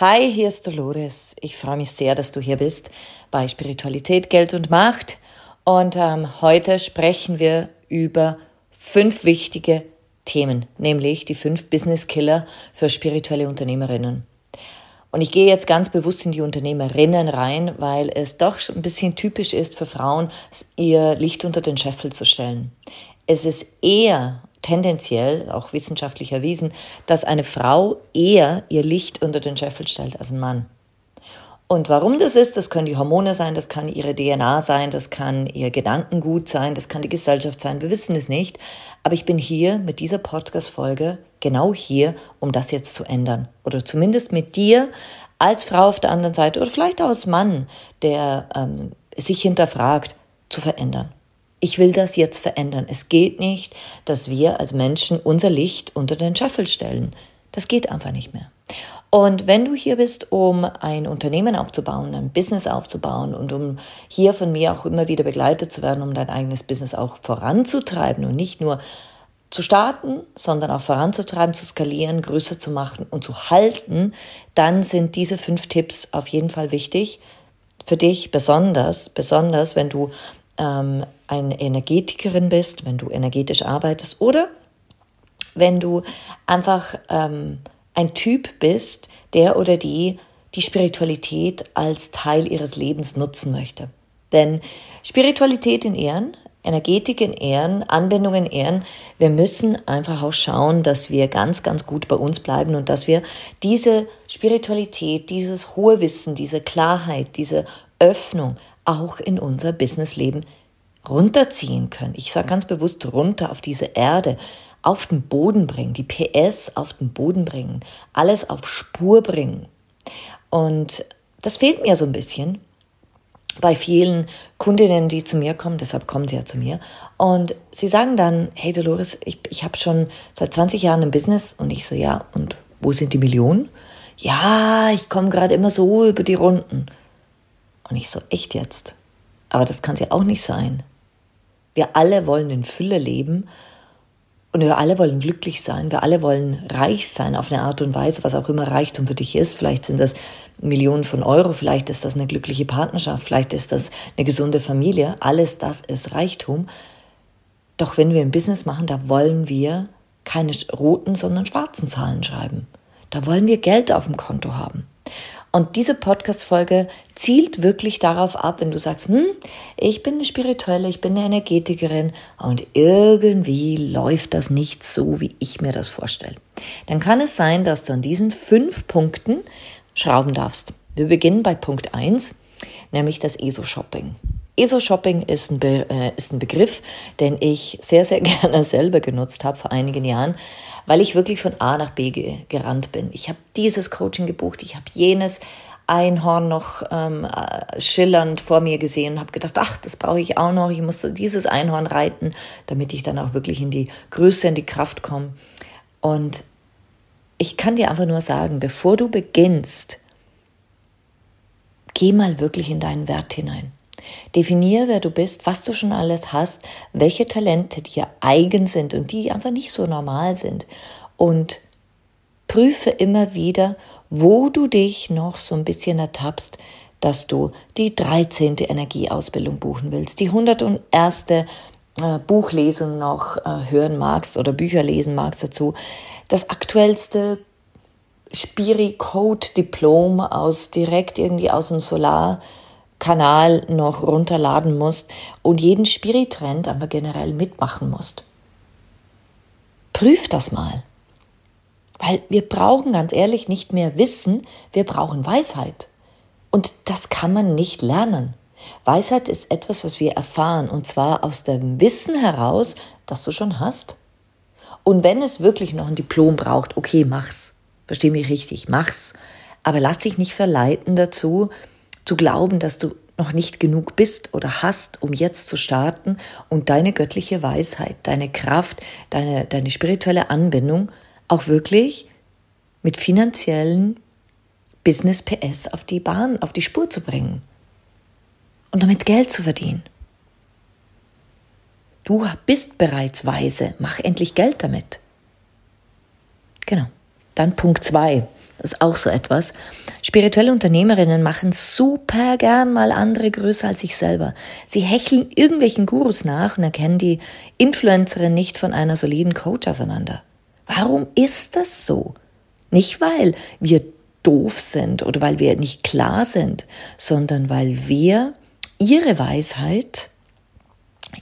Hi, hier ist Dolores. Ich freue mich sehr, dass du hier bist bei Spiritualität, Geld und Macht. Und ähm, heute sprechen wir über fünf wichtige Themen, nämlich die fünf Business Killer für spirituelle Unternehmerinnen. Und ich gehe jetzt ganz bewusst in die Unternehmerinnen rein, weil es doch ein bisschen typisch ist für Frauen, ihr Licht unter den Scheffel zu stellen. Es ist eher tendenziell, auch wissenschaftlich erwiesen, dass eine Frau eher ihr Licht unter den Scheffel stellt als ein Mann. Und warum das ist, das können die Hormone sein, das kann ihre DNA sein, das kann ihr Gedankengut sein, das kann die Gesellschaft sein, wir wissen es nicht. Aber ich bin hier mit dieser Podcast-Folge genau hier, um das jetzt zu ändern. Oder zumindest mit dir als Frau auf der anderen Seite oder vielleicht auch als Mann, der ähm, sich hinterfragt, zu verändern ich will das jetzt verändern. Es geht nicht, dass wir als Menschen unser Licht unter den Scheffel stellen. Das geht einfach nicht mehr. Und wenn du hier bist, um ein Unternehmen aufzubauen, ein Business aufzubauen und um hier von mir auch immer wieder begleitet zu werden, um dein eigenes Business auch voranzutreiben und nicht nur zu starten, sondern auch voranzutreiben, zu skalieren, größer zu machen und zu halten, dann sind diese fünf Tipps auf jeden Fall wichtig. Für dich besonders, besonders wenn du ähm, eine Energetikerin bist, wenn du energetisch arbeitest oder wenn du einfach ähm, ein Typ bist, der oder die die Spiritualität als Teil ihres Lebens nutzen möchte. Denn Spiritualität in Ehren, Energetik in Ehren, Anwendung in Ehren, wir müssen einfach auch schauen, dass wir ganz, ganz gut bei uns bleiben und dass wir diese Spiritualität, dieses hohe Wissen, diese Klarheit, diese Öffnung auch in unser Businessleben runterziehen können. Ich sage ganz bewusst runter auf diese Erde, auf den Boden bringen, die PS auf den Boden bringen, alles auf Spur bringen. Und das fehlt mir so ein bisschen bei vielen Kundinnen, die zu mir kommen, deshalb kommen sie ja zu mir. Und sie sagen dann, hey Dolores, ich, ich habe schon seit 20 Jahren ein Business und ich so, ja, und wo sind die Millionen? Ja, ich komme gerade immer so über die Runden. Und ich so, echt jetzt? Aber das kann ja auch nicht sein. Wir alle wollen in Fülle leben und wir alle wollen glücklich sein. Wir alle wollen reich sein auf eine Art und Weise, was auch immer Reichtum für dich ist. Vielleicht sind das Millionen von Euro, vielleicht ist das eine glückliche Partnerschaft, vielleicht ist das eine gesunde Familie. Alles das ist Reichtum. Doch wenn wir ein Business machen, da wollen wir keine roten, sondern schwarzen Zahlen schreiben. Da wollen wir Geld auf dem Konto haben. Und diese Podcast-Folge zielt wirklich darauf ab, wenn du sagst, hm, ich bin eine Spirituelle, ich bin eine Energetikerin und irgendwie läuft das nicht so, wie ich mir das vorstelle. Dann kann es sein, dass du an diesen fünf Punkten schrauben darfst. Wir beginnen bei Punkt eins, nämlich das ESO-Shopping. ESO-Shopping ist, ein äh, ist ein Begriff, den ich sehr, sehr gerne selber genutzt habe vor einigen Jahren, weil ich wirklich von A nach B ge gerannt bin. Ich habe dieses Coaching gebucht, ich habe jenes Einhorn noch ähm, äh, schillernd vor mir gesehen und habe gedacht, ach, das brauche ich auch noch. Ich muss dieses Einhorn reiten, damit ich dann auch wirklich in die Größe, in die Kraft komme. Und ich kann dir einfach nur sagen, bevor du beginnst, geh mal wirklich in deinen Wert hinein. Definiere, wer du bist, was du schon alles hast, welche Talente dir eigen sind und die einfach nicht so normal sind. Und prüfe immer wieder, wo du dich noch so ein bisschen ertappst, dass du die 13. Energieausbildung buchen willst, die 101. Äh, Buchlesung noch äh, hören magst oder Bücher lesen magst dazu, das aktuellste Spiri-Code-Diplom aus direkt irgendwie aus dem Solarkanal noch runterladen musst und jeden Spiri-Trend aber generell mitmachen musst. Prüf das mal. Weil wir brauchen ganz ehrlich nicht mehr Wissen, wir brauchen Weisheit. Und das kann man nicht lernen. Weisheit ist etwas, was wir erfahren, und zwar aus dem Wissen heraus, das du schon hast. Und wenn es wirklich noch ein Diplom braucht, okay, mach's. Versteh mich richtig, mach's. Aber lass dich nicht verleiten dazu, zu glauben, dass du noch nicht genug bist oder hast, um jetzt zu starten und deine göttliche Weisheit, deine Kraft, deine, deine spirituelle Anbindung auch wirklich mit finanziellen Business PS auf die Bahn, auf die Spur zu bringen und damit Geld zu verdienen. Du bist bereits weise, mach endlich Geld damit. Genau. Dann Punkt zwei. Das ist auch so etwas. Spirituelle Unternehmerinnen machen super gern mal andere größer als sich selber. Sie hecheln irgendwelchen Gurus nach und erkennen die Influencerin nicht von einer soliden Coach auseinander. Warum ist das so? Nicht weil wir doof sind oder weil wir nicht klar sind, sondern weil wir ihre Weisheit,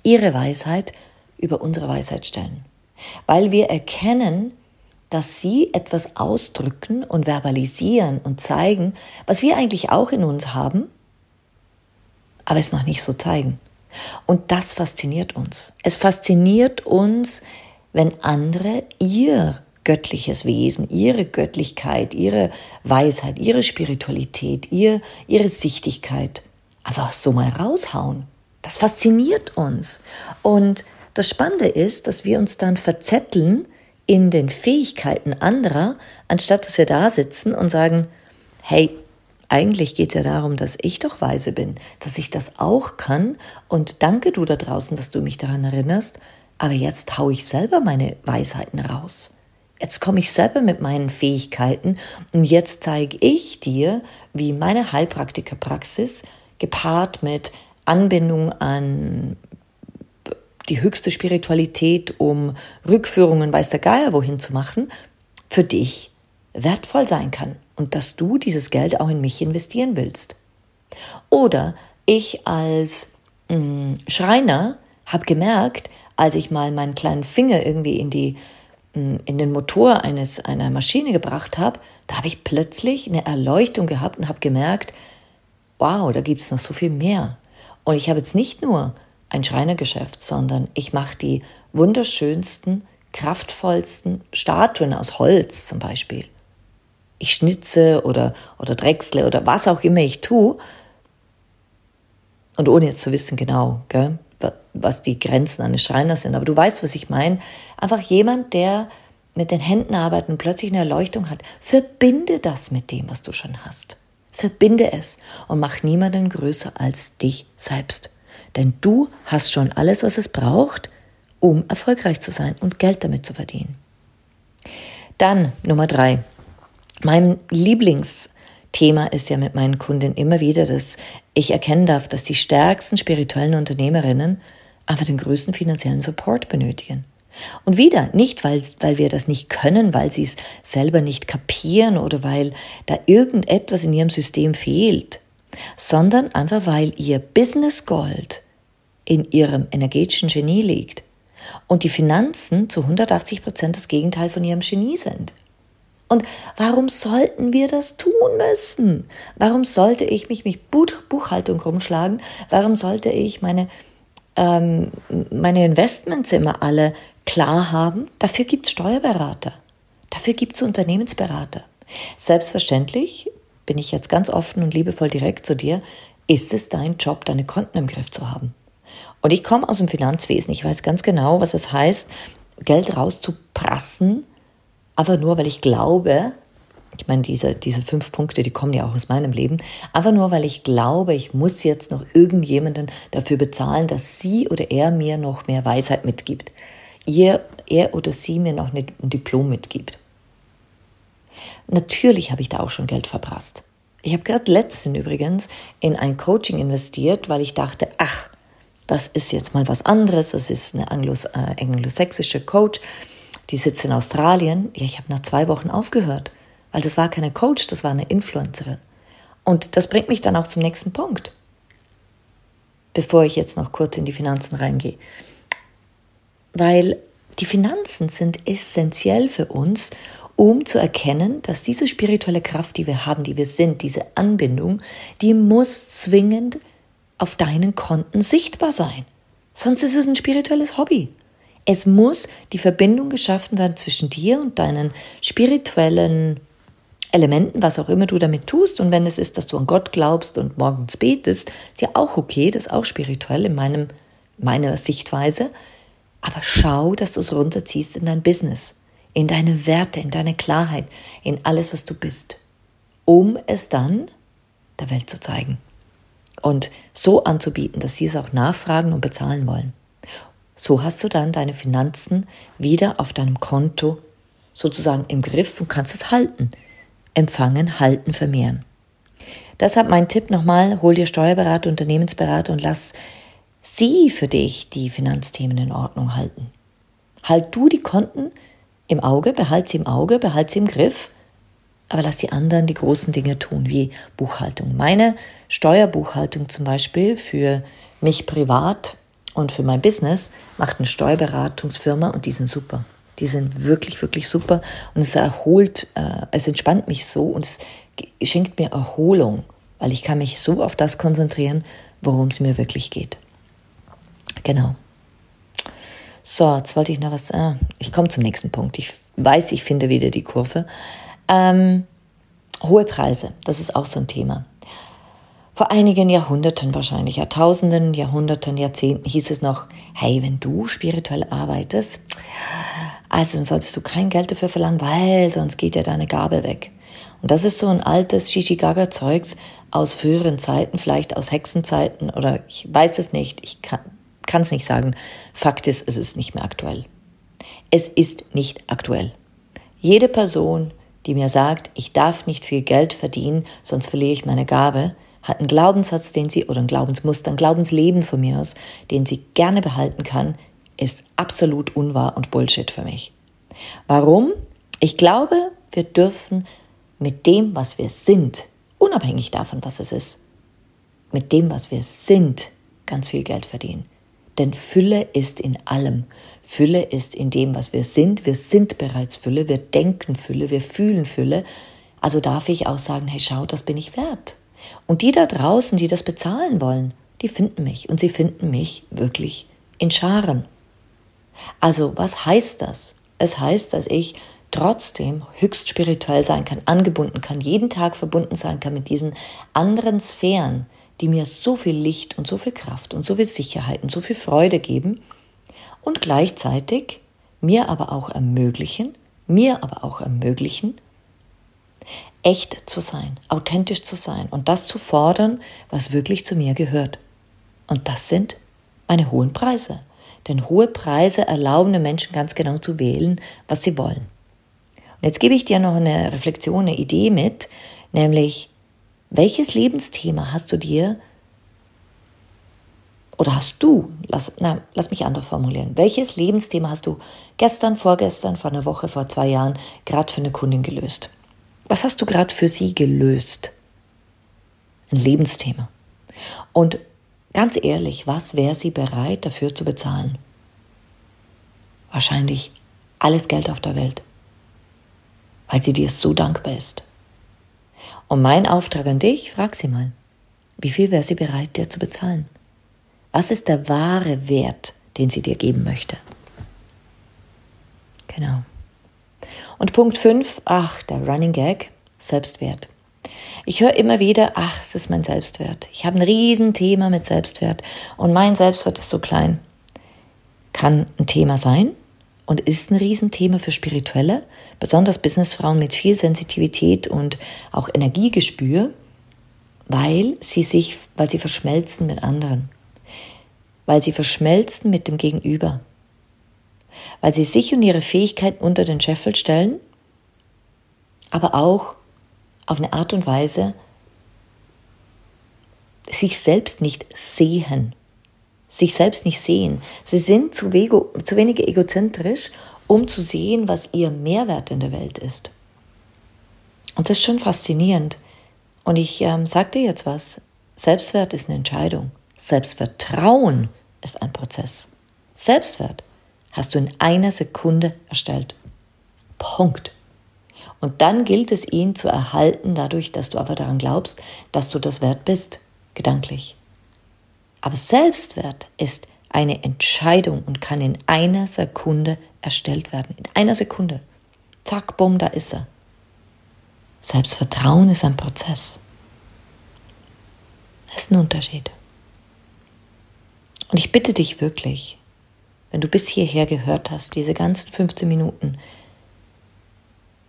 ihre Weisheit über unsere Weisheit stellen. Weil wir erkennen, dass sie etwas ausdrücken und verbalisieren und zeigen, was wir eigentlich auch in uns haben, aber es noch nicht so zeigen. Und das fasziniert uns. Es fasziniert uns, wenn andere ihr göttliches Wesen, ihre Göttlichkeit, ihre Weisheit, ihre Spiritualität, ihr, ihre Sichtigkeit einfach so mal raushauen. Das fasziniert uns. Und das Spannende ist, dass wir uns dann verzetteln in den Fähigkeiten anderer, anstatt dass wir da sitzen und sagen, hey, eigentlich geht es ja darum, dass ich doch weise bin, dass ich das auch kann. Und danke du da draußen, dass du mich daran erinnerst, aber jetzt hau ich selber meine Weisheiten raus. Jetzt komme ich selber mit meinen Fähigkeiten. Und jetzt zeige ich dir, wie meine Heilpraktikerpraxis gepaart mit Anbindung an die höchste Spiritualität, um Rückführungen weiß der Geier wohin zu machen, für dich wertvoll sein kann und dass du dieses Geld auch in mich investieren willst. Oder ich als mh, mm, Schreiner habe gemerkt, als ich mal meinen kleinen Finger irgendwie in die mm, in den Motor eines einer Maschine gebracht habe, da habe ich plötzlich eine Erleuchtung gehabt und habe gemerkt, wow, da gibt es noch so viel mehr. Und ich habe jetzt nicht nur ein Schreinergeschäft, sondern ich mache die wunderschönsten, kraftvollsten Statuen aus Holz zum Beispiel. Ich schnitze oder, oder drechsle oder was auch immer ich tue. Und ohne jetzt zu wissen genau, gell, was die Grenzen eines Schreiners sind. Aber du weißt, was ich meine. Einfach jemand, der mit den Händen arbeitet und plötzlich eine Erleuchtung hat. Verbinde das mit dem, was du schon hast. Verbinde es und mach niemanden größer als dich selbst. Denn du hast schon alles, was es braucht, um erfolgreich zu sein und Geld damit zu verdienen. Dann Nummer drei. Mein Lieblingsthema ist ja mit meinen Kunden immer wieder, dass ich erkennen darf, dass die stärksten spirituellen Unternehmerinnen einfach den größten finanziellen Support benötigen. Und wieder, nicht weil, weil wir das nicht können, weil sie es selber nicht kapieren oder weil da irgendetwas in ihrem System fehlt, sondern einfach weil ihr Business Gold in ihrem energetischen Genie liegt und die Finanzen zu 180 Prozent das Gegenteil von ihrem Genie sind. Und warum sollten wir das tun müssen? Warum sollte ich mich mit Buchhaltung rumschlagen? Warum sollte ich meine, ähm, meine Investments immer alle klar haben? Dafür gibt es Steuerberater. Dafür gibt es Unternehmensberater. Selbstverständlich bin ich jetzt ganz offen und liebevoll direkt zu dir, ist es dein Job, deine Konten im Griff zu haben. Und ich komme aus dem Finanzwesen. Ich weiß ganz genau, was es heißt, Geld rauszuprassen, einfach nur, weil ich glaube, ich meine, diese, diese fünf Punkte, die kommen ja auch aus meinem Leben, einfach nur, weil ich glaube, ich muss jetzt noch irgendjemanden dafür bezahlen, dass sie oder er mir noch mehr Weisheit mitgibt. Ihr, er oder sie mir noch ein Diplom mitgibt. Natürlich habe ich da auch schon Geld verprasst. Ich habe gerade letztens übrigens in ein Coaching investiert, weil ich dachte, ach, das ist jetzt mal was anderes. Das ist eine Anglos, äh, anglosächsische Coach, die sitzt in Australien. Ja, ich habe nach zwei Wochen aufgehört, weil das war keine Coach, das war eine Influencerin. Und das bringt mich dann auch zum nächsten Punkt, bevor ich jetzt noch kurz in die Finanzen reingehe. Weil die Finanzen sind essentiell für uns, um zu erkennen, dass diese spirituelle Kraft, die wir haben, die wir sind, diese Anbindung, die muss zwingend auf deinen Konten sichtbar sein. Sonst ist es ein spirituelles Hobby. Es muss die Verbindung geschaffen werden zwischen dir und deinen spirituellen Elementen, was auch immer du damit tust. Und wenn es ist, dass du an Gott glaubst und morgens betest, ist ja auch okay, das ist auch spirituell in meinem, meiner Sichtweise. Aber schau, dass du es runterziehst in dein Business, in deine Werte, in deine Klarheit, in alles, was du bist, um es dann der Welt zu zeigen und so anzubieten, dass sie es auch nachfragen und bezahlen wollen. So hast du dann deine Finanzen wieder auf deinem Konto sozusagen im Griff und kannst es halten. Empfangen, halten, vermehren. Deshalb mein Tipp nochmal, hol dir Steuerberater, Unternehmensberater und lass sie für dich die Finanzthemen in Ordnung halten. Halt du die Konten im Auge, behalt sie im Auge, behalt sie im Griff, aber lass die anderen die großen Dinge tun, wie Buchhaltung. Meine Steuerbuchhaltung zum Beispiel für mich privat und für mein Business macht eine Steuerberatungsfirma und die sind super. Die sind wirklich, wirklich super und es erholt, äh, es entspannt mich so und es schenkt mir Erholung, weil ich kann mich so auf das konzentrieren, worum es mir wirklich geht. Genau. So, jetzt wollte ich noch was. Ah, ich komme zum nächsten Punkt. Ich weiß, ich finde wieder die Kurve. Ähm, hohe Preise, das ist auch so ein Thema. Vor einigen Jahrhunderten wahrscheinlich, Jahrtausenden, Jahrhunderten, Jahrzehnten hieß es noch, hey, wenn du spirituell arbeitest, also dann solltest du kein Geld dafür verlangen, weil sonst geht ja deine Gabe weg. Und das ist so ein altes Shishigaga-Zeugs aus früheren Zeiten, vielleicht aus Hexenzeiten oder ich weiß es nicht, ich kann es nicht sagen. Fakt ist, es ist nicht mehr aktuell. Es ist nicht aktuell. Jede Person, die mir sagt, ich darf nicht viel Geld verdienen, sonst verliere ich meine Gabe, hat einen Glaubenssatz, den sie, oder ein Glaubensmuster, ein Glaubensleben von mir aus, den sie gerne behalten kann, ist absolut unwahr und Bullshit für mich. Warum? Ich glaube, wir dürfen mit dem, was wir sind, unabhängig davon, was es ist, mit dem, was wir sind, ganz viel Geld verdienen. Denn Fülle ist in allem. Fülle ist in dem, was wir sind. Wir sind bereits Fülle. Wir denken Fülle. Wir fühlen Fülle. Also darf ich auch sagen, hey, schau, das bin ich wert. Und die da draußen, die das bezahlen wollen, die finden mich und sie finden mich wirklich in Scharen. Also was heißt das? Es heißt, dass ich trotzdem höchst spirituell sein kann, angebunden kann, jeden Tag verbunden sein kann mit diesen anderen Sphären, die mir so viel Licht und so viel Kraft und so viel Sicherheit und so viel Freude geben und gleichzeitig mir aber auch ermöglichen, mir aber auch ermöglichen, echt zu sein, authentisch zu sein und das zu fordern, was wirklich zu mir gehört. Und das sind meine hohen Preise. Denn hohe Preise erlauben den Menschen ganz genau zu wählen, was sie wollen. Und jetzt gebe ich dir noch eine Reflexion, eine Idee mit, nämlich, welches Lebensthema hast du dir oder hast du, lass, na, lass mich anders formulieren, welches Lebensthema hast du gestern, vorgestern, vor einer Woche, vor zwei Jahren gerade für eine Kundin gelöst? Was hast du gerade für sie gelöst? Ein Lebensthema. Und ganz ehrlich, was wäre sie bereit dafür zu bezahlen? Wahrscheinlich alles Geld auf der Welt, weil sie dir so dankbar ist. Und mein Auftrag an dich, frag sie mal, wie viel wäre sie bereit, dir zu bezahlen? Was ist der wahre Wert, den sie dir geben möchte? Genau. Und Punkt 5, ach, der Running Gag, Selbstwert. Ich höre immer wieder, ach, es ist mein Selbstwert. Ich habe ein Riesenthema mit Selbstwert und mein Selbstwert ist so klein. Kann ein Thema sein und ist ein Riesenthema für Spirituelle, besonders Businessfrauen mit viel Sensitivität und auch Energiegespür, weil sie sich, weil sie verschmelzen mit anderen, weil sie verschmelzen mit dem Gegenüber, weil sie sich und ihre Fähigkeiten unter den Scheffel stellen, aber auch auf eine Art und Weise sich selbst nicht sehen, sich selbst nicht sehen. Sie sind zu, wego, zu wenig egozentrisch, um zu sehen, was ihr Mehrwert in der Welt ist. Und das ist schon faszinierend. Und ich ähm, sage dir jetzt was. Selbstwert ist eine Entscheidung. Selbstvertrauen ist ein Prozess. Selbstwert hast du in einer Sekunde erstellt. Punkt. Und dann gilt es, ihn zu erhalten, dadurch, dass du aber daran glaubst, dass du das wert bist, gedanklich. Aber Selbstwert ist eine Entscheidung und kann in einer Sekunde erstellt werden. In einer Sekunde. Zack, bumm, da ist er. Selbstvertrauen ist ein Prozess. Das ist ein Unterschied. Und ich bitte dich wirklich, wenn du bis hierher gehört hast, diese ganzen 15 Minuten,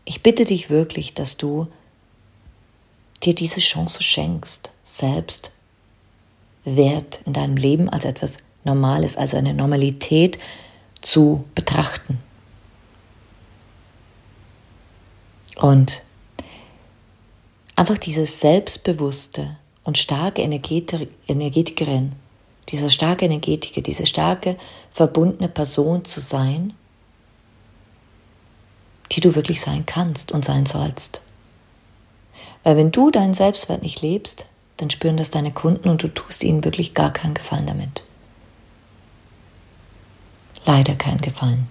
ich bitte dich wirklich, dass du dir diese Chance schenkst, selbst Wert in deinem Leben als etwas Normales, also eine Normalität zu betrachten. Und einfach dieses selbstbewusste und starke Energetikerin, dieser starke Energetiker, diese starke verbundene Person zu sein, die du wirklich sein kannst und sein sollst. Weil wenn du deinen Selbstwert nicht lebst, dann spüren das deine Kunden und du tust ihnen wirklich gar keinen Gefallen damit. Leider keinen Gefallen.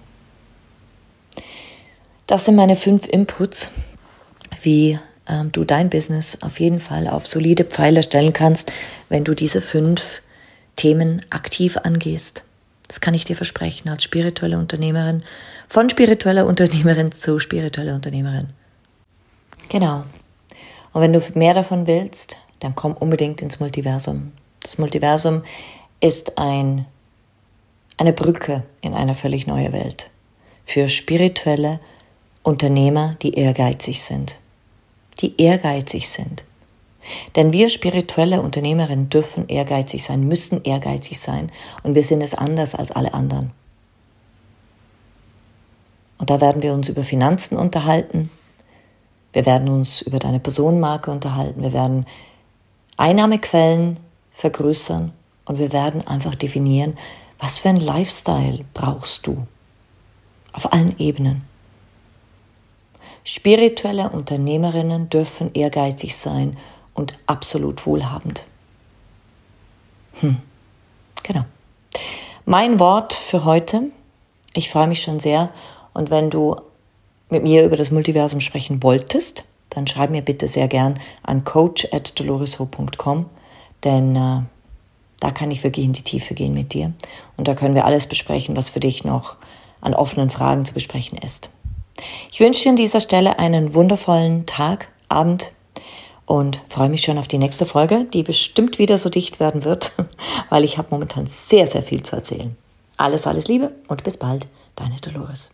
Das sind meine fünf Inputs, wie ähm, du dein Business auf jeden Fall auf solide Pfeiler stellen kannst, wenn du diese fünf Themen aktiv angehst. Das kann ich dir versprechen als spirituelle Unternehmerin, von spiritueller Unternehmerin zu spiritueller Unternehmerin. Genau. Und wenn du mehr davon willst, dann komm unbedingt ins Multiversum. Das Multiversum ist ein, eine Brücke in eine völlig neue Welt für spirituelle Unternehmer, die ehrgeizig sind. Die ehrgeizig sind. Denn wir spirituelle Unternehmerinnen dürfen ehrgeizig sein, müssen ehrgeizig sein und wir sind es anders als alle anderen. Und da werden wir uns über Finanzen unterhalten, wir werden uns über deine Personenmarke unterhalten, wir werden Einnahmequellen vergrößern und wir werden einfach definieren, was für ein Lifestyle brauchst du auf allen Ebenen. Spirituelle Unternehmerinnen dürfen ehrgeizig sein und absolut wohlhabend. Hm, genau. Mein Wort für heute. Ich freue mich schon sehr. Und wenn du mit mir über das Multiversum sprechen wolltest, dann schreib mir bitte sehr gern an coach.doloresho.com, denn äh, da kann ich wirklich in die Tiefe gehen mit dir. Und da können wir alles besprechen, was für dich noch an offenen Fragen zu besprechen ist. Ich wünsche dir an dieser Stelle einen wundervollen Tag, Abend und freue mich schon auf die nächste Folge, die bestimmt wieder so dicht werden wird, weil ich habe momentan sehr, sehr viel zu erzählen. Alles, alles Liebe und bis bald, deine Dolores.